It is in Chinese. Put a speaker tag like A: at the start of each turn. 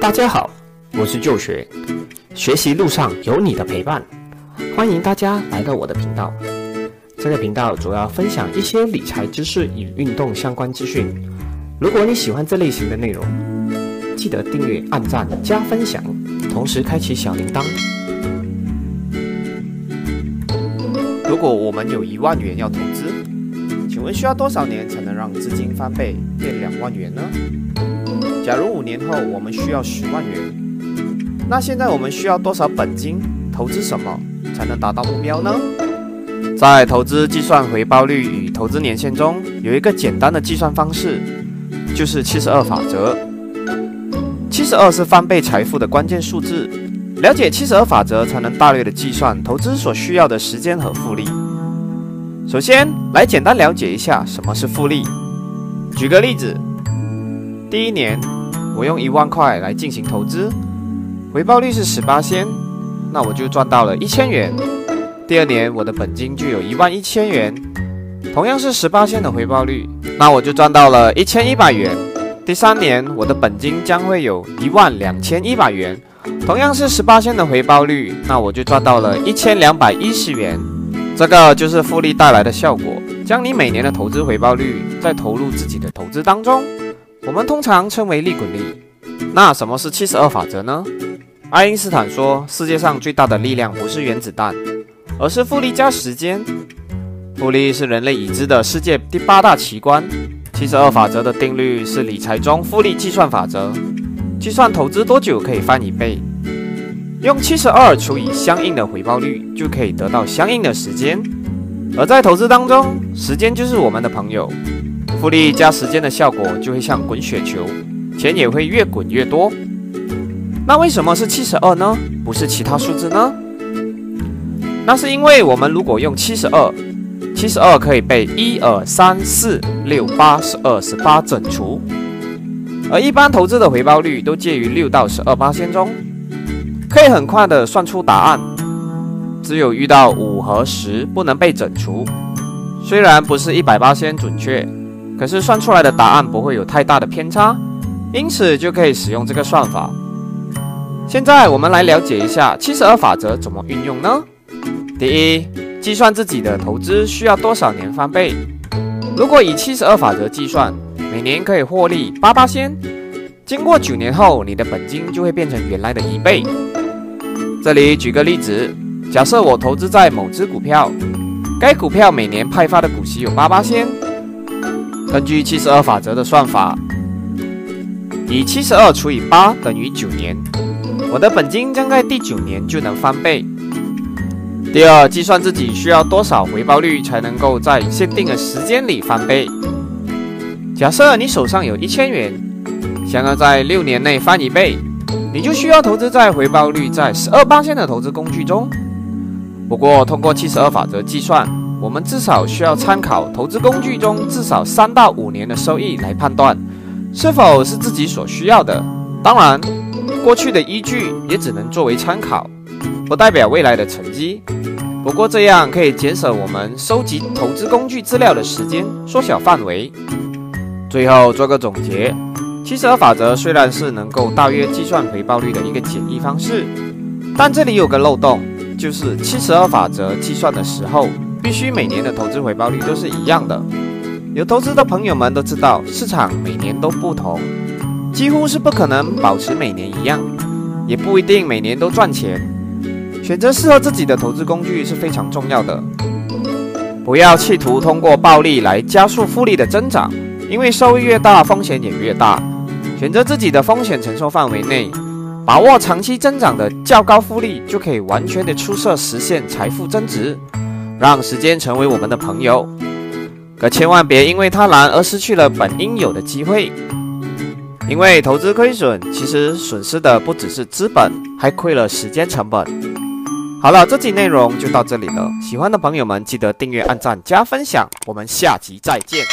A: 大家好，我是旧学，学习路上有你的陪伴，欢迎大家来到我的频道。这个频道主要分享一些理财知识与运动相关资讯。如果你喜欢这类型的内容，记得订阅、按赞、加分享，同时开启小铃铛。
B: 如果我们有一万元要投资，请问需要多少年才能让资金翻倍变两万元呢？假如五年后我们需要十万元，那现在我们需要多少本金？投资什么才能达到目标呢？在投资计算回报率与投资年限中，有一个简单的计算方式，就是七十二法则。七十二是翻倍财富的关键数字。了解七十二法则，才能大略的计算投资所需要的时间和复利。首先，来简单了解一下什么是复利。举个例子，第一年。我用一万块来进行投资，回报率是十八仙，那我就赚到了一千元。第二年我的本金就有一万一千元，同样是十八仙的回报率，那我就赚到了一千一百元。第三年我的本金将会有一万两千一百元，同样是十八仙的回报率，那我就赚到了一千两百一十元。这个就是复利带来的效果，将你每年的投资回报率再投入自己的投资当中。我们通常称为利滚利。那什么是七十二法则呢？爱因斯坦说，世界上最大的力量不是原子弹，而是复利加时间。复利是人类已知的世界第八大奇观。七十二法则的定律是理财中复利计算法则，计算投资多久可以翻一倍，用七十二除以相应的回报率，就可以得到相应的时间。而在投资当中，时间就是我们的朋友。复利加时间的效果就会像滚雪球，钱也会越滚越多。那为什么是七十二呢？不是其他数字呢？那是因为我们如果用七十二，七十二可以被一二三四六八十二十八整除，而一般投资的回报率都介于六到十二八仙中，可以很快的算出答案。只有遇到五和十不能被整除，虽然不是一百八仙准确。可是算出来的答案不会有太大的偏差，因此就可以使用这个算法。现在我们来了解一下七十二法则怎么运用呢？第一，计算自己的投资需要多少年翻倍。如果以七十二法则计算，每年可以获利八八仙，经过九年后，你的本金就会变成原来的一倍。这里举个例子，假设我投资在某只股票，该股票每年派发的股息有八八仙。根据七十二法则的算法，以七十二除以八等于九年，我的本金将在第九年就能翻倍。第二，计算自己需要多少回报率才能够在限定的时间里翻倍。假设你手上有一千元，想要在六年内翻一倍，你就需要投资在回报率在十二八线的投资工具中。不过，通过七十二法则计算。我们至少需要参考投资工具中至少三到五年的收益来判断是否是自己所需要的。当然，过去的依据也只能作为参考，不代表未来的成绩。不过这样可以减少我们收集投资工具资料的时间，缩小范围。最后做个总结：七十二法则虽然是能够大约计算回报率的一个简易方式，但这里有个漏洞，就是七十二法则计算的时候。必须每年的投资回报率都是一样的。有投资的朋友们都知道，市场每年都不同，几乎是不可能保持每年一样，也不一定每年都赚钱。选择适合自己的投资工具是非常重要的。不要企图通过暴利来加速复利的增长，因为收益越大，风险也越大。选择自己的风险承受范围内，把握长期增长的较高复利，就可以完全的出色实现财富增值。让时间成为我们的朋友，可千万别因为贪婪而失去了本应有的机会。因为投资亏损，其实损失的不只是资本，还亏了时间成本。好了，这集内容就到这里了。喜欢的朋友们记得订阅、按赞、加分享。我们下集再见。